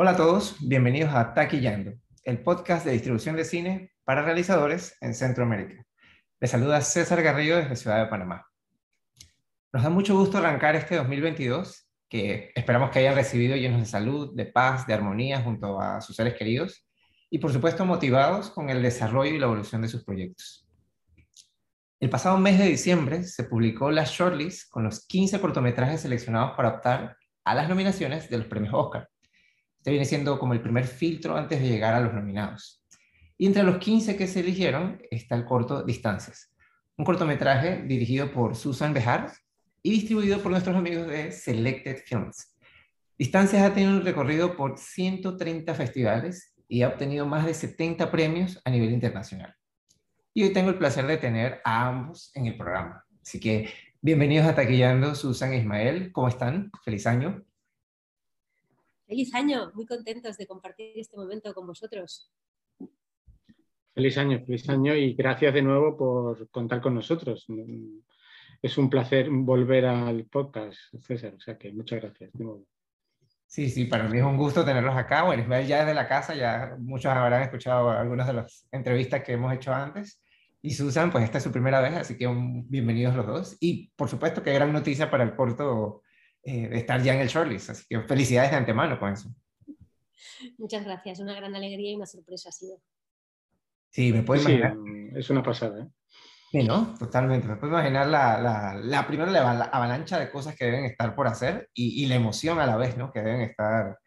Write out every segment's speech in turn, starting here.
Hola a todos, bienvenidos a Taquillando, el podcast de distribución de cine para realizadores en Centroamérica. Les saluda César Garrido desde Ciudad de Panamá. Nos da mucho gusto arrancar este 2022, que esperamos que hayan recibido llenos de salud, de paz, de armonía junto a sus seres queridos y por supuesto motivados con el desarrollo y la evolución de sus proyectos. El pasado mes de diciembre se publicó la shortlist con los 15 cortometrajes seleccionados para optar a las nominaciones de los premios Oscar. Este viene siendo como el primer filtro antes de llegar a los nominados. Y entre los 15 que se eligieron está el corto Distancias, un cortometraje dirigido por Susan Bejar y distribuido por nuestros amigos de Selected Films. Distancias ha tenido un recorrido por 130 festivales y ha obtenido más de 70 premios a nivel internacional. Y hoy tengo el placer de tener a ambos en el programa. Así que bienvenidos a Taquillando, Susan e Ismael. ¿Cómo están? Feliz año. Feliz año, muy contentos de compartir este momento con vosotros. Feliz año, feliz año y gracias de nuevo por contar con nosotros. Es un placer volver al podcast, César, o sea que muchas gracias de nuevo. Sí, sí, para mí es un gusto tenerlos acá. Bueno, Ismael ya desde la casa, ya muchos habrán escuchado algunas de las entrevistas que hemos hecho antes. Y Susan, pues esta es su primera vez, así que bienvenidos los dos. Y por supuesto, qué gran noticia para el corto eh, de estar ya en el shortlist. Así que felicidades de antemano con eso. Muchas gracias, una gran alegría y una sorpresa ha sido. Sí, me puedo imaginar. es una pasada. ¿eh? Sí, ¿no? Totalmente. Me puedo imaginar la, la, la primera la avalancha de cosas que deben estar por hacer y, y, la emoción a la vez, ¿no? Que deben estar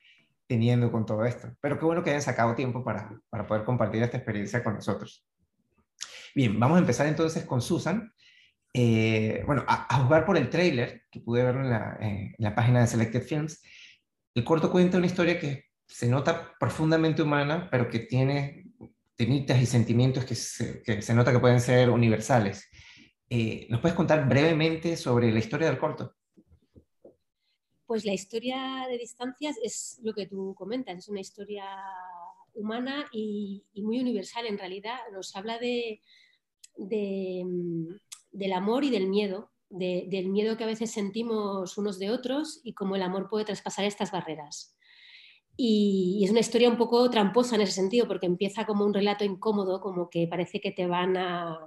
teniendo con todo esto. Pero qué bueno que hayan sacado tiempo para, para poder compartir esta experiencia con nosotros. Bien, vamos a empezar entonces con Susan. Eh, bueno, a, a, jugar por el trailer que pude ver en la, en la página de Selected Films, el corto cuenta una historia que se nota profundamente humana, pero que tiene temitas y sentimientos que se, que se nota que pueden ser universales. Eh, ¿Nos puedes contar brevemente sobre la historia del corto? Pues la historia de distancias es lo que tú comentas, es una historia humana y, y muy universal en realidad. Nos habla de, de, del amor y del miedo, de, del miedo que a veces sentimos unos de otros y cómo el amor puede traspasar estas barreras. Y, es una historia un poco tramposa en ese sentido, porque empieza como un relato incómodo, como que parece que te van a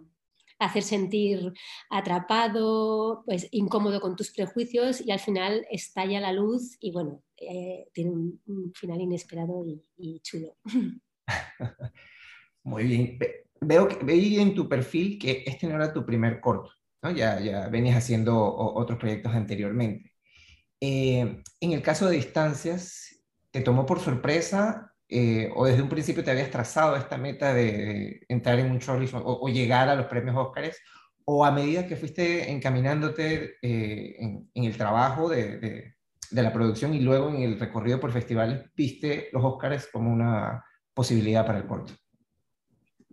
hacer sentir atrapado, pues incómodo con tus prejuicios y al final estalla la luz y bueno, eh, tiene un, un, final inesperado y, y chulo. Muy bien. Veo que veí en tu perfil que este no era tu primer corto, ¿no? ya, ya venías haciendo otros proyectos anteriormente. Eh, en el caso de distancias, te tomó por sorpresa eh, o desde un principio te habías trazado esta meta de, entrar en un shortlist o, o, llegar a los premios Óscares o a medida que fuiste encaminándote eh, en, en, el trabajo de, de, de, la producción y luego en el recorrido por festivales, viste los Óscares como una posibilidad para el corto?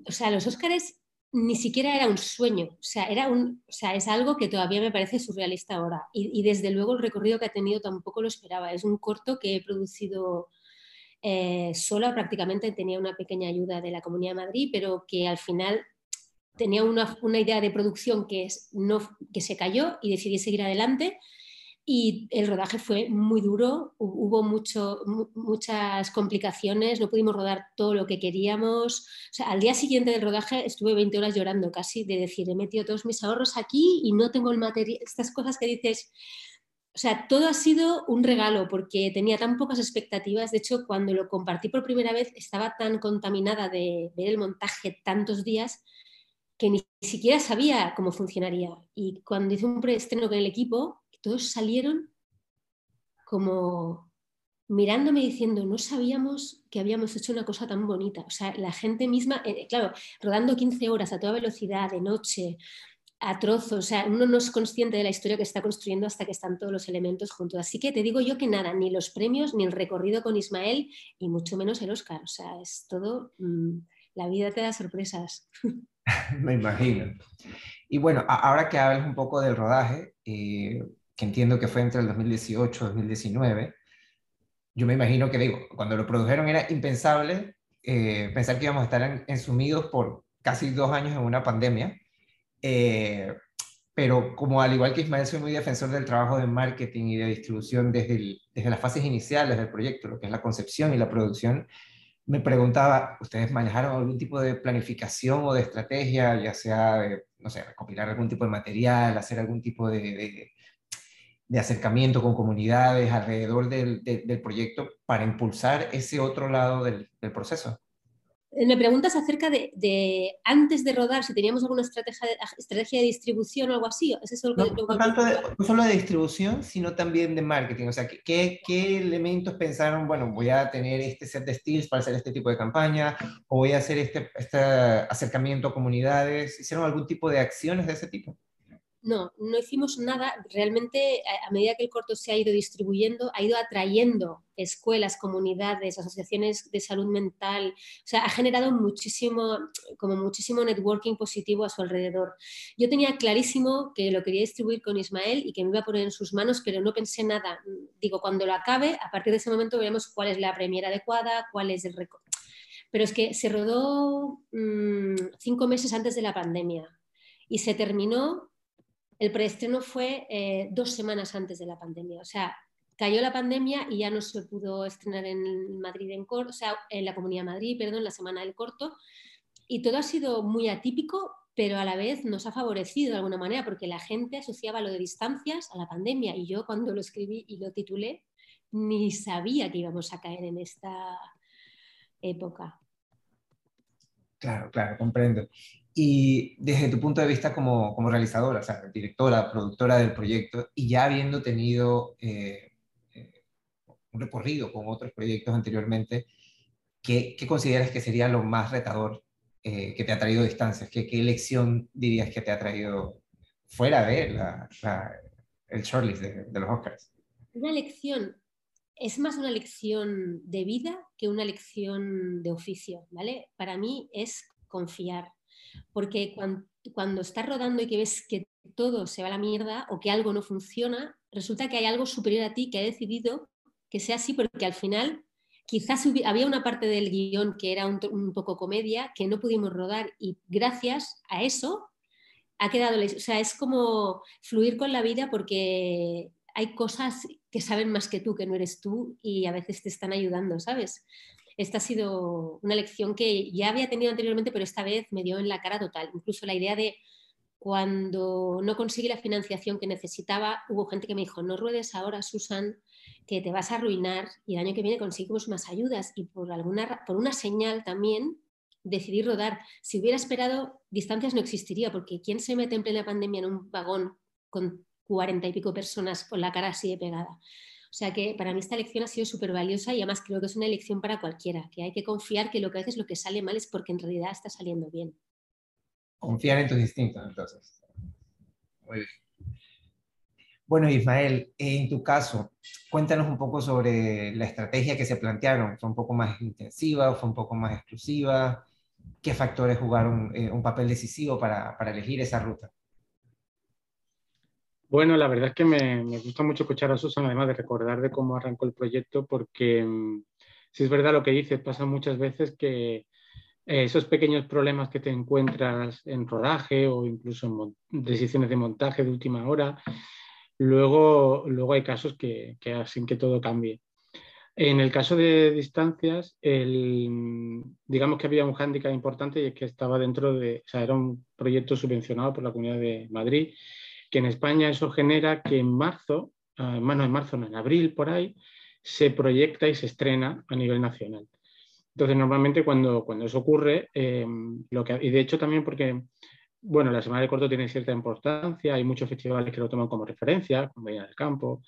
O sea, los Óscares ni siquiera era un sueño, o sea, era un, o sea, es algo que todavía me parece surrealista ahora. Y, desde luego el recorrido que ha tenido tampoco lo esperaba. Es un corto que he producido eh, sola, prácticamente tenía una pequeña ayuda de la Comunidad de Madrid, pero que al final tenía una, una idea de producción que, no, que se cayó y decidí seguir adelante y el rodaje fue muy duro, hubo mucho, muchas complicaciones, no pudimos rodar todo lo que queríamos. O sea, al día siguiente del rodaje estuve 20 horas llorando casi de decir, he metido todos mis ahorros aquí y no tengo el material, estas cosas que dices, o sea, todo ha sido un regalo porque tenía tan pocas expectativas. De hecho, cuando lo compartí por primera vez estaba tan contaminada de ver el montaje tantos días que ni siquiera sabía cómo funcionaría. Y cuando hice un preestreno con el equipo, todos salieron como mirándome diciendo, no sabíamos que habíamos hecho una cosa tan bonita. O sea, la gente misma, eh, claro, rodando 15 horas a toda velocidad, de noche, a trozos, o sea, uno no es consciente de la historia que está construyendo hasta que están todos los elementos juntos. Así que te digo yo que nada, ni los premios, ni el recorrido con Ismael, y mucho menos el Oscar. O sea, es todo, mmm, la vida te da sorpresas. Me imagino. Y bueno, ahora que hablas un poco del rodaje, eh, que entiendo que fue entre el 2018 y 2019, yo me imagino que, digo, cuando lo produjeron era impensable eh, pensar que íbamos a estar en, ensumidos por casi dos años en una pandemia. Eh, pero como al igual que Ismael, soy muy defensor del trabajo de marketing y de distribución desde, desde las fases iniciales del proyecto, lo que es la concepción y la producción, me preguntaba, ¿ustedes manejaron algún tipo de planificación o de estrategia, ya sea, no sé, recopilar algún tipo de material, hacer algún tipo de, de, acercamiento con comunidades alrededor del, del, proyecto para impulsar ese otro lado del, del proceso? Eh, me preguntas acerca de, antes de rodar, si teníamos alguna estrategia de, estrategia de distribución o algo así. ¿Es eso no, no, tanto no solo de distribución, sino también de marketing. O sea, ¿qué, ¿qué, elementos pensaron? Bueno, voy a tener este set de styles para hacer este tipo de campaña, o voy a hacer este, este acercamiento a comunidades. ¿Hicieron algún tipo de acciones de ese tipo? No, no hicimos nada. Realmente, a medida que el corto se ha ido distribuyendo, ha ido atrayendo escuelas, comunidades, asociaciones de salud mental. O sea, ha generado muchísimo, como muchísimo networking positivo a su alrededor. Yo tenía clarísimo que lo quería distribuir con Ismael y que me iba a poner en sus manos, pero no pensé nada. Digo, cuando lo acabe, a partir de ese momento veremos cuál es la premiera adecuada, cuál es el récord. Pero es que se rodó mm, cinco meses antes de la pandemia y se terminó el preestreno fue eh, dos semanas antes de la pandemia. O sea, cayó la pandemia y ya no se pudo estrenar en Madrid, en corto, o sea, en la Comunidad de Madrid, perdón, la semana del corto. Y todo ha sido muy atípico, pero a la vez nos ha favorecido de alguna manera, porque la gente asociaba lo de distancias a la pandemia. Y yo cuando lo escribí y lo titulé, ni sabía que íbamos a caer en esta época. Claro, claro, comprendo. Y desde tu punto de vista como, como realizadora, o sea, directora, productora del proyecto, y ya habiendo tenido eh, eh, un recorrido con otros proyectos anteriormente, ¿qué, qué consideras que sería lo más retador eh, que te ha traído distancias? ¿Qué, ¿Qué, lección dirías que te ha traído fuera de la, el shortlist de, de los Oscars? Una lección, es más una lección de vida que una lección de oficio, ¿vale? Para mí es confiar porque cuando, estás rodando y que ves que todo se va a la mierda o que algo no funciona, resulta que hay algo superior a ti que ha decidido que sea así, porque al final quizás había una parte del guion que era un, poco comedia que no pudimos rodar y gracias a eso ha quedado, o sea, es como fluir con la vida porque hay cosas que saben más que tú, que no eres tú y a veces te están ayudando, ¿sabes? Esta ha sido una lección que ya había tenido anteriormente, pero esta vez me dio en la cara total. Incluso la idea de cuando no conseguí la financiación que necesitaba, hubo gente que me dijo, no ruedes ahora, Susan, que te vas a arruinar y el año que viene conseguimos más ayudas. Y por, alguna, por una señal también decidí rodar. Si hubiera esperado, distancias no existiría, porque ¿quién se mete en plena pandemia en un vagón con cuarenta y pico personas con la cara así de pegada? O sea que para mí esta lección ha sido súper valiosa y además creo que es una lección para cualquiera, que hay que confiar que lo que haces, lo que sale mal es porque en realidad está saliendo bien. Confiar en tus instintos, entonces. Muy bien. Bueno, Ismael, en tu caso, cuéntanos un poco sobre la estrategia que se plantearon. ¿Fue un poco más intensiva? ¿Fue un poco más exclusiva? ¿Qué factores jugaron eh, un papel decisivo para, para elegir esa ruta? Bueno, la verdad es que me, gusta mucho escuchar a Susan, además de recordar de cómo arrancó el proyecto, porque mm, si es verdad lo que dices, pasa muchas veces que eh, esos pequeños problemas que te encuentras en rodaje o incluso en decisiones de montaje de última hora, luego, luego hay casos que, hacen que todo cambie. En el caso de distancias, digamos que había un hándicap importante y es que estaba dentro de, era un proyecto subvencionado por la Comunidad de Madrid que en España eso genera que en marzo, bueno, en marzo, no, en abril por ahí, se proyecta y se estrena a nivel nacional. Entonces, normalmente cuando, cuando eso ocurre, eh, lo que, y de hecho también porque, bueno, la Semana de Corto tiene cierta importancia, hay muchos festivales que lo toman como referencia, como Bahía del Campo,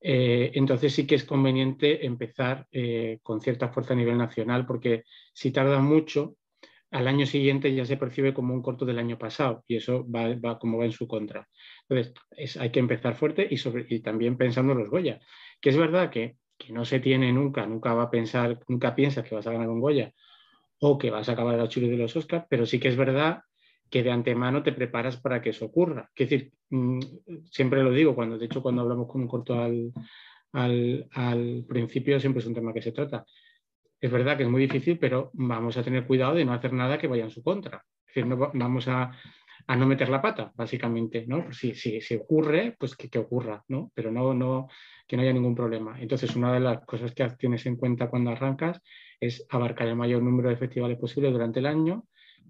eh, entonces sí que es conveniente empezar eh, con cierta fuerza a nivel nacional, porque si tarda mucho, al año siguiente ya se percibe como un corto del año pasado y eso va, como va en su contra. Entonces, hay que empezar fuerte y, también pensando en los Goya, que es verdad que, no se tiene nunca, nunca va a pensar, nunca piensas que vas a ganar un Goya o que vas a acabar el chulo de los Oscars, pero sí que es verdad que de antemano te preparas para que eso ocurra. Es decir, mm, siempre lo digo, cuando, de hecho cuando hablamos con un corto al principio siempre es un tema que se trata es verdad que es muy difícil, pero vamos a tener cuidado de no hacer nada que vaya en su contra. Es decir, no vamos a, no meter la pata, básicamente, ¿no? si, si, si, ocurre, pues que, que, ocurra, ¿no? Pero no, que no haya ningún problema. Entonces, una de las cosas que tienes en cuenta cuando arrancas es abarcar el mayor número de festivales posible durante el año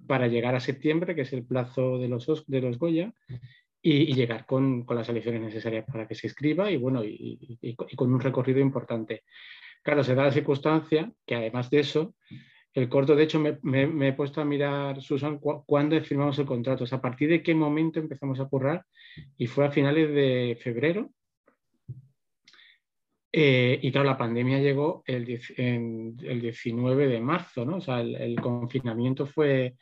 para llegar a septiembre, que es el plazo de los, de los Goya, y, llegar con, las elecciones necesarias para que se escriba y, bueno, y, con un recorrido importante. Claro, se da la circunstancia que además de eso, el corto, de hecho, me, he puesto a mirar, Susan, cuándo firmamos el contrato, o sea, a partir de qué momento empezamos a currar, y fue a finales de febrero. Eh, y claro, la pandemia llegó el, el 19 de marzo, ¿no? O sea, el, confinamiento fue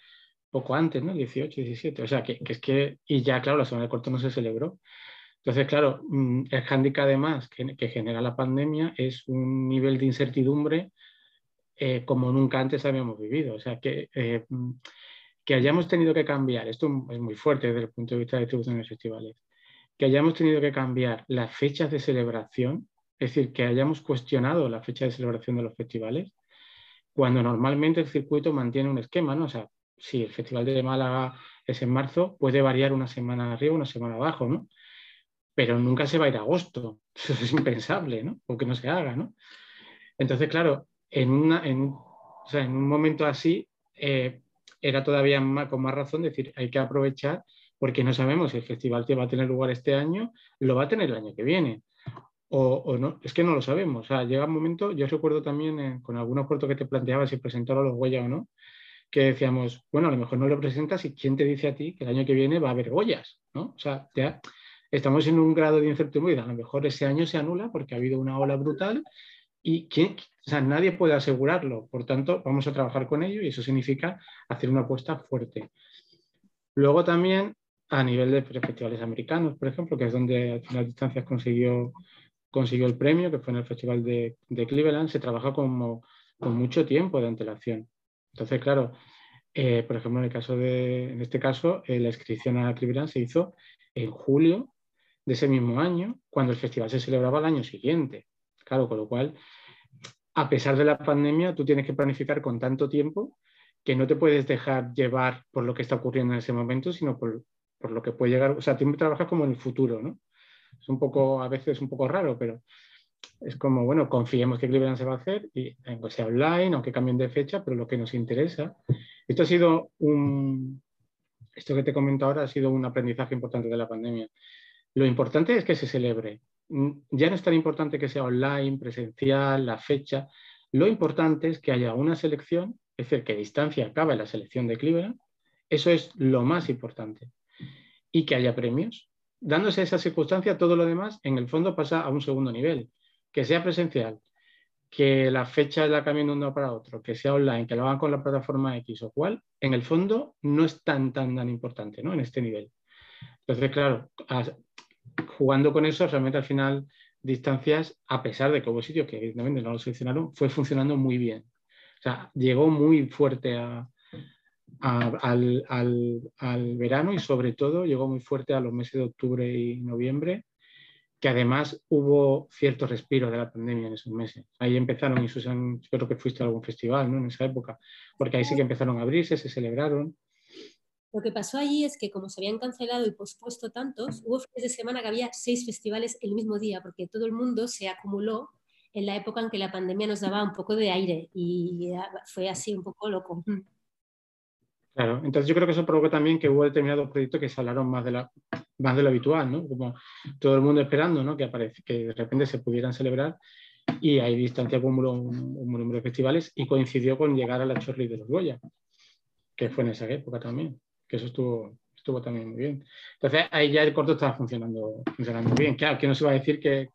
poco antes, ¿no? 18, 17. O sea, que, es que, y ya, claro, la semana del corto no se celebró. Entonces, claro, mm, el hándicap además que, genera la pandemia es un nivel de incertidumbre eh, como nunca antes habíamos vivido. O sea, que, eh, que hayamos tenido que cambiar, esto es muy fuerte desde el punto de vista de distribución de festivales, que hayamos tenido que cambiar las fechas de celebración, es decir, que hayamos cuestionado la fecha de celebración de los festivales, cuando normalmente el circuito mantiene un esquema, ¿no? O sea, si el Festival de Málaga es en marzo, puede variar una semana arriba, una semana abajo, ¿no? Pero nunca se va a ir a agosto. Eso es impensable, ¿no? O que no se haga, ¿no? Entonces, claro, en, en, o sea, en un momento así eh, era todavía más, con más razón decir, hay que aprovechar porque no sabemos si el festival que va a tener lugar este año lo va a tener el año que viene. O, o no, es que no lo sabemos. O sea, llega un momento, yo recuerdo también eh, con algunos cortos que te planteaba si presentar a los Goya o no, que decíamos, bueno, a lo mejor no lo presentas y quién te dice a ti que el año que viene va a haber Goyas, ¿no? O sea, ya estamos en un grado de incertidumbre, a lo mejor ese año se anula porque ha habido una ola brutal y ¿quién, o sea, nadie puede asegurarlo. Por tanto, vamos a trabajar con ello y eso significa hacer una apuesta fuerte. Luego también a nivel de festivales americanos, por ejemplo, que es donde a final distancias consiguió, el premio, que fue en el Festival de, Cleveland, se trabaja con mucho tiempo de antelación. Entonces, claro, eh, por ejemplo, en, el caso de, este caso, eh, la inscripción a Cleveland se hizo en julio de ese mismo año, cuando el festival se celebraba el año siguiente. Claro, con lo cual a pesar de la pandemia, tú tienes que planificar con tanto tiempo que no te puedes dejar llevar por lo que está ocurriendo en ese momento, sino por, lo que puede llegar. O sea, tú trabajas como en el futuro, ¿no? Es un poco, a veces un poco raro, pero es como, bueno, confiemos que Cleveland se va a hacer, y aunque sea online, aunque cambien de fecha, pero lo que nos interesa. Esto ha sido un, esto que te comento ahora ha sido un aprendizaje importante de la pandemia. Lo importante es que se celebre, Mm, ya no es tan importante que sea online, presencial, la fecha. Lo importante es que haya una selección, es decir, que distancia acabe la selección de Cleveland. Eso es lo más importante. Y que haya premios. Dándose esa circunstancia, todo lo demás en el fondo pasa a un segundo nivel. Que sea presencial, que la fecha la cambien de uno para otro, que sea online, que lo hagan con la plataforma X o cual, en el fondo no es tan, tan, tan importante ¿no? en este nivel. Entonces, claro, jugando con eso, realmente al final distancias, a pesar de que hubo sitios que evidentemente no lo seleccionaron, fue funcionando muy bien. O sea, llegó muy fuerte a, al, al, verano y sobre todo llegó muy fuerte a los meses de octubre y noviembre, que además hubo cierto respiro de la pandemia en esos meses. Ahí empezaron, y Susan, creo que fuiste a algún festival ¿no? en esa época, porque ahí sí que empezaron a abrirse, se celebraron. Lo que pasó allí es que como se habían cancelado y pospuesto tantos, hubo fines de semana que había seis festivales el mismo día, porque todo el mundo se acumuló en la época en que la pandemia nos daba un poco de aire y fue así un poco loco. Mm. Claro, entonces yo creo que eso provocó también que hubo determinados proyectos que se hablaron más de, la, más de lo habitual, ¿no? Como todo el mundo esperando, ¿no? Que, aparece, que de repente se pudieran celebrar y ahí distancia un, un, número de festivales y coincidió con llegar a la Chorri de los Goya, que fue en esa época también que eso estuvo, estuvo también muy bien. Entonces ahí ya el corto estaba funcionando, funcionando bien. Claro, que no se iba a decir que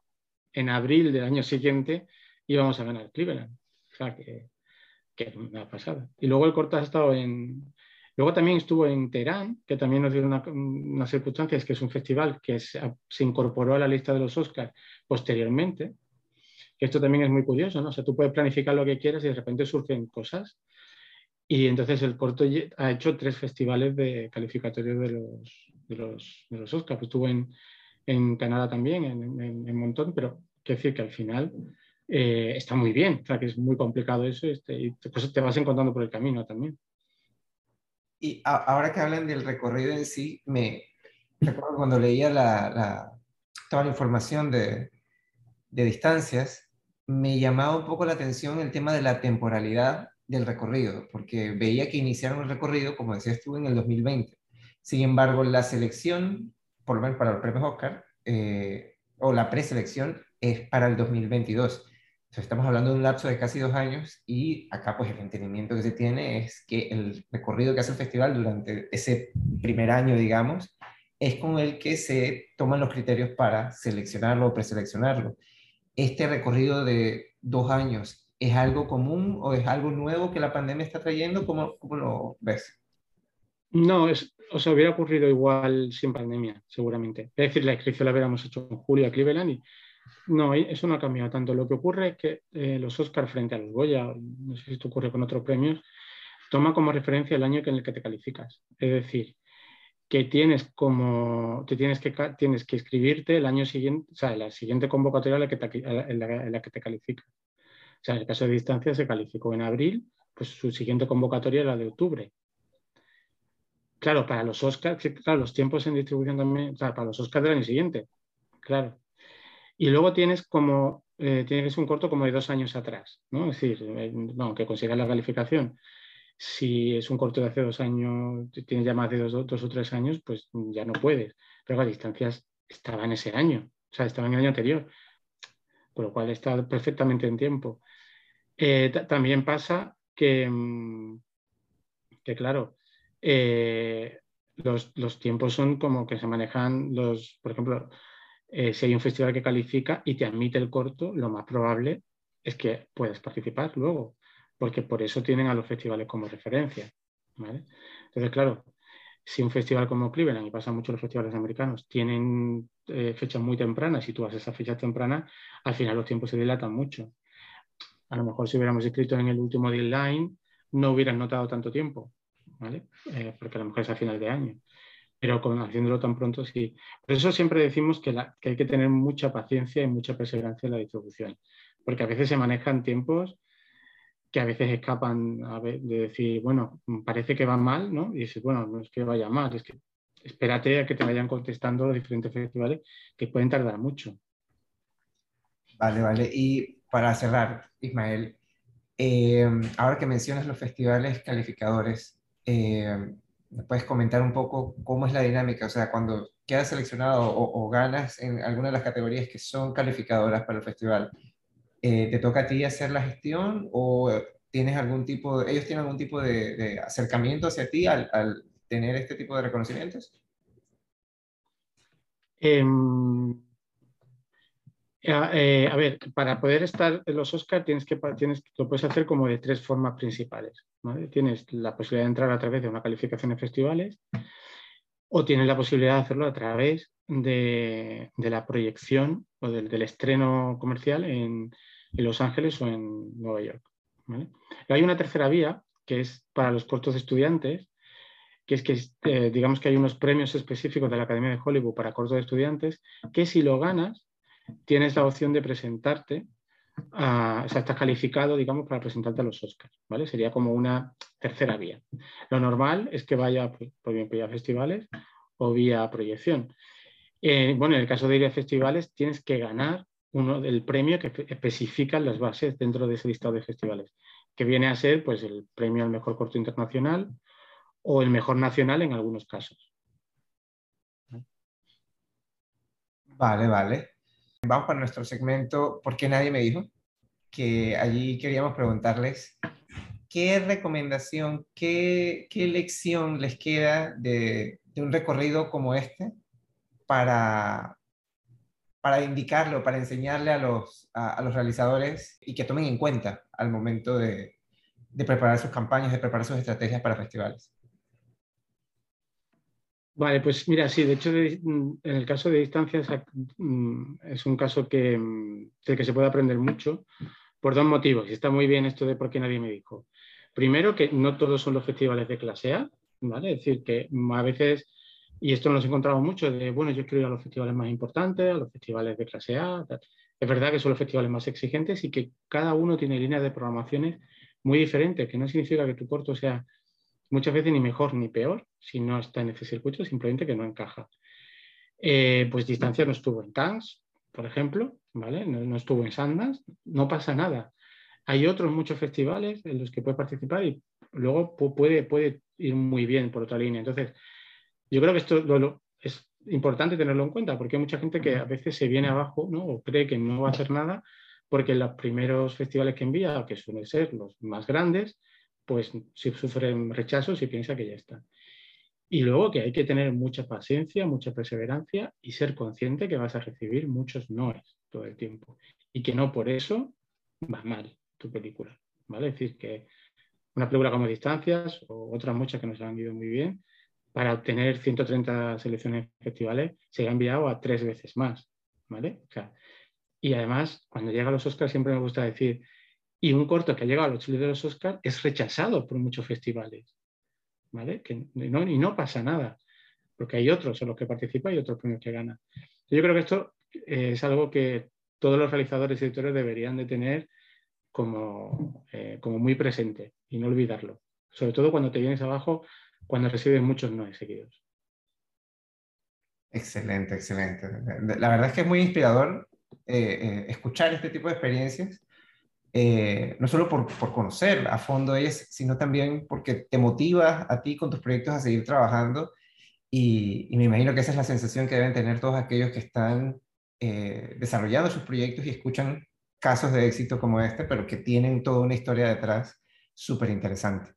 en abril del año siguiente íbamos a ganar Cleveland. O sea, que, que una pasada. Y luego el corto ha estado en... Luego también estuvo en Teherán, que también nos dio una, una circunstancia, es que es un festival que se, se incorporó a la lista de los Oscars posteriormente. Esto también es muy curioso, ¿no? O sea, tú puedes planificar lo que quieras y de repente surgen cosas y entonces el corto ha hecho tres festivales de calificatorios de los, de los, de los Oscars. Estuvo en, en Canadá también, en, en, montón, pero quiero decir que al final eh, está muy bien. O sea, que es muy complicado eso este, y pues te vas encontrando por el camino también. Y ahora que hablan del recorrido en sí, me recuerdo cuando leía la, toda la información de, de distancias, me llamaba un poco la atención el tema de la temporalidad del recorrido, porque veía que iniciaron el recorrido, como decías tú, en el 2020. Sin embargo, la selección, por lo menos para los premios Oscar, eh, o la preselección, es para el 2022. estamos hablando de un lapso de casi dos años y acá pues el entendimiento que se tiene es que el recorrido que hace el festival durante ese primer año, digamos, es con el que se toman los criterios para seleccionarlo o preseleccionarlo. Este recorrido de dos años ¿Es algo común o es algo nuevo que la pandemia está trayendo? ¿Cómo, cómo lo ves? No, es, o sea, hubiera ocurrido igual sin pandemia, seguramente. Es decir, la inscripción la hubiéramos hecho en julio a Cleveland y no, eso no ha cambiado tanto. Lo que ocurre es que eh, los Oscars frente a los Goya, no sé si esto ocurre con otros premios, toma como referencia el año en el que te calificas. Es decir, que tienes como te tienes que tienes que escribirte el año siguiente, o sea, la siguiente convocatoria en la que te, en la que te calificas. O sea, en el caso de distancia se calificó en abril, pues su siguiente convocatoria era de octubre. Claro, para los Oscars, claro, los tiempos en distribución también, o sea, para los Oscars del año siguiente, claro. Y luego tienes como, eh, tienes un corto como de dos años atrás, ¿no? Es decir, eh, que consigas la calificación. Si es un corto de hace dos años, tienes ya más de dos, o tres años, pues ya no puedes. Pero las distancias estaba en ese año, o sea, estaba en el año anterior, con lo cual está perfectamente en tiempo. Eh, también pasa que, mm, que claro, eh, los, tiempos son como que se manejan los, por ejemplo, eh, si hay un festival que califica y te admite el corto, lo más probable es que puedas participar luego, porque por eso tienen a los festivales como referencia. Entonces, claro, si un festival como Cleveland, y pasa mucho los festivales americanos, tienen fechas muy tempranas y tú haces esas fechas tempranas, al final los tiempos se dilatan mucho. A lo mejor si hubiéramos escrito en el último deadline no hubieran notado tanto tiempo, ¿vale? Eh, porque a lo mejor es a final de año. Pero con, haciéndolo tan pronto, sí. Por eso siempre decimos que, hay que tener mucha paciencia y mucha perseverancia en la distribución, porque a veces se manejan tiempos que a veces escapan de decir, bueno, parece que va mal, ¿no? Y dices, bueno, no es que vaya mal, es que espérate a que te vayan contestando los diferentes festivales que pueden tardar mucho. Vale, vale. Y para cerrar, Ismael, eh, ahora que mencionas los festivales calificadores, eh, puedes comentar un poco cómo es la dinámica? O sea, cuando quedas seleccionado o, ganas en alguna de las categorías que son calificadoras para el festival, eh, ¿te toca a ti hacer la gestión o tienes algún tipo, ellos tienen algún tipo de, acercamiento hacia ti al, tener este tipo de reconocimientos? Em, eh, a ver, para poder estar en los Oscars tienes que, tienes, lo puedes hacer como de tres formas principales. Tienes la posibilidad de entrar a través de una calificación en festivales o tienes la posibilidad de hacerlo a través de, la proyección o del, estreno comercial en, Los Ángeles o en Nueva York. Hay una tercera vía que es para los cortos de estudiantes, que es que eh, digamos que hay unos premios específicos de la Academia de Hollywood para cortos de estudiantes, que si lo ganas tienes la opción de presentarte, a, o sea, estás calificado, digamos, para presentarte a los Oscars, ¿vale? Sería como una tercera vía. Lo normal es que vaya pues, por bien vía festivales o vía proyección. Eh, bueno, en el caso de ir a festivales tienes que ganar uno del premio que especifican las bases dentro de ese listado de festivales, que viene a ser pues el premio al mejor corto internacional o el mejor nacional en algunos casos. Vale, vale. Vamos para nuestro segmento ¿Por qué nadie me dijo? Que allí queríamos preguntarles qué recomendación, qué, qué lección les queda de, de, un recorrido como este para, para indicarlo, para enseñarle a los, a, los realizadores y que tomen en cuenta al momento de, de preparar sus campañas, de preparar sus estrategias para festivales. Vale, pues mira, sí, de hecho, mm, en el caso de distancias mm, es un caso que, mm, del que se puede aprender mucho por dos motivos. Y está muy bien esto de por qué nadie me dijo. Primero, que no todos son los festivales de clase A, ¿vale? Es decir, que a veces, y esto nos encontramos mucho, de, bueno, yo quiero ir a los festivales más importantes, a los festivales de clase A. Es verdad que son los festivales más exigentes y que cada uno tiene líneas de programaciones muy diferentes, que no significa que tu corto sea muchas veces ni mejor ni peor si no está en ese circuito, simplemente que no encaja. Eh, pues distancia no estuvo en Cannes, por ejemplo, ¿vale? No, estuvo en Sundance, no pasa nada. Hay otros muchos festivales en los que puede participar y luego puede, puede ir muy bien por otra línea. Entonces, yo creo que esto es importante tenerlo en cuenta porque hay mucha gente que a veces se viene abajo ¿no? o cree que no va a hacer nada porque en los primeros festivales que envía, que suelen ser los más grandes, pues si sufren rechazos y piensa que ya está. Y luego que hay que tener mucha paciencia, mucha perseverancia y ser consciente que vas a recibir muchos noes todo el tiempo. Y que no por eso va mal tu película. ¿vale? Es decir, que una película como Distancias o otras muchas que nos han ido muy bien, para obtener 130 selecciones festivales se ha enviado a tres veces más. ¿vale? y además, cuando llega a los Oscars siempre me gusta decir, y un corto que ha llegado a los chiles de los Oscars es rechazado por muchos festivales. ¿vale? Que no, y no pasa nada, porque hay otros en los que participa y otros premios que gana. Yo creo que esto eh, es algo que todos los realizadores y editores deberían de tener como, eh, como muy presente y no olvidarlo. Sobre todo cuando te vienes abajo, cuando recibes muchos no seguidos. Excelente, excelente. La verdad es que es muy inspirador eh, escuchar este tipo de experiencias eh, no solo por, por, conocer a fondo ellas, sino también porque te motiva a ti con tus proyectos a seguir trabajando y, me imagino que esa es la sensación que deben tener todos aquellos que están eh, desarrollando sus proyectos y escuchan casos de éxito como este, pero que tienen toda una historia detrás súper interesante.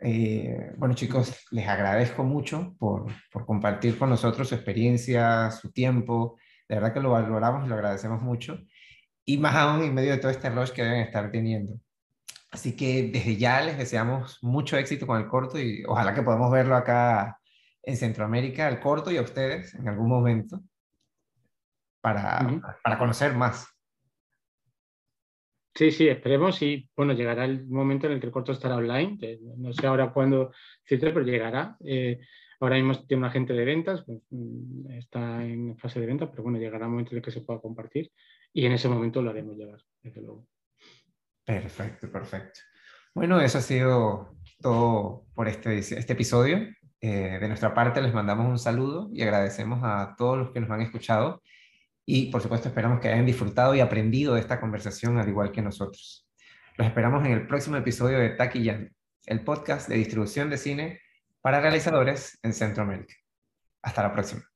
Eh, bueno chicos, les agradezco mucho por, por compartir con nosotros su experiencia, su tiempo. De verdad que lo valoramos y lo agradecemos mucho y más aún en medio de todo este rush que deben estar teniendo. Así que desde ya les deseamos mucho éxito con el corto y ojalá que podamos verlo acá en Centroamérica, el corto y a ustedes en algún momento para, para conocer más. Sí, sí, esperemos y bueno, llegará el momento en el que el corto estará online. No sé ahora cuándo, pero llegará. Eh, ahora mismo tiene un agente de ventas, pues, mm, está en fase de venta, pero bueno, llegará el momento en el que se pueda compartir y en ese momento lo haremos llegar, desde luego. Perfecto, perfecto. Bueno, eso ha sido todo por este, este episodio. Eh, de nuestra parte les mandamos un saludo y agradecemos a todos los que nos han escuchado y por supuesto esperamos que hayan disfrutado y aprendido de esta conversación al igual que nosotros. Los esperamos en el próximo episodio de Taquillando, el podcast de distribución de cine para realizadores en Centroamérica. Hasta la próxima.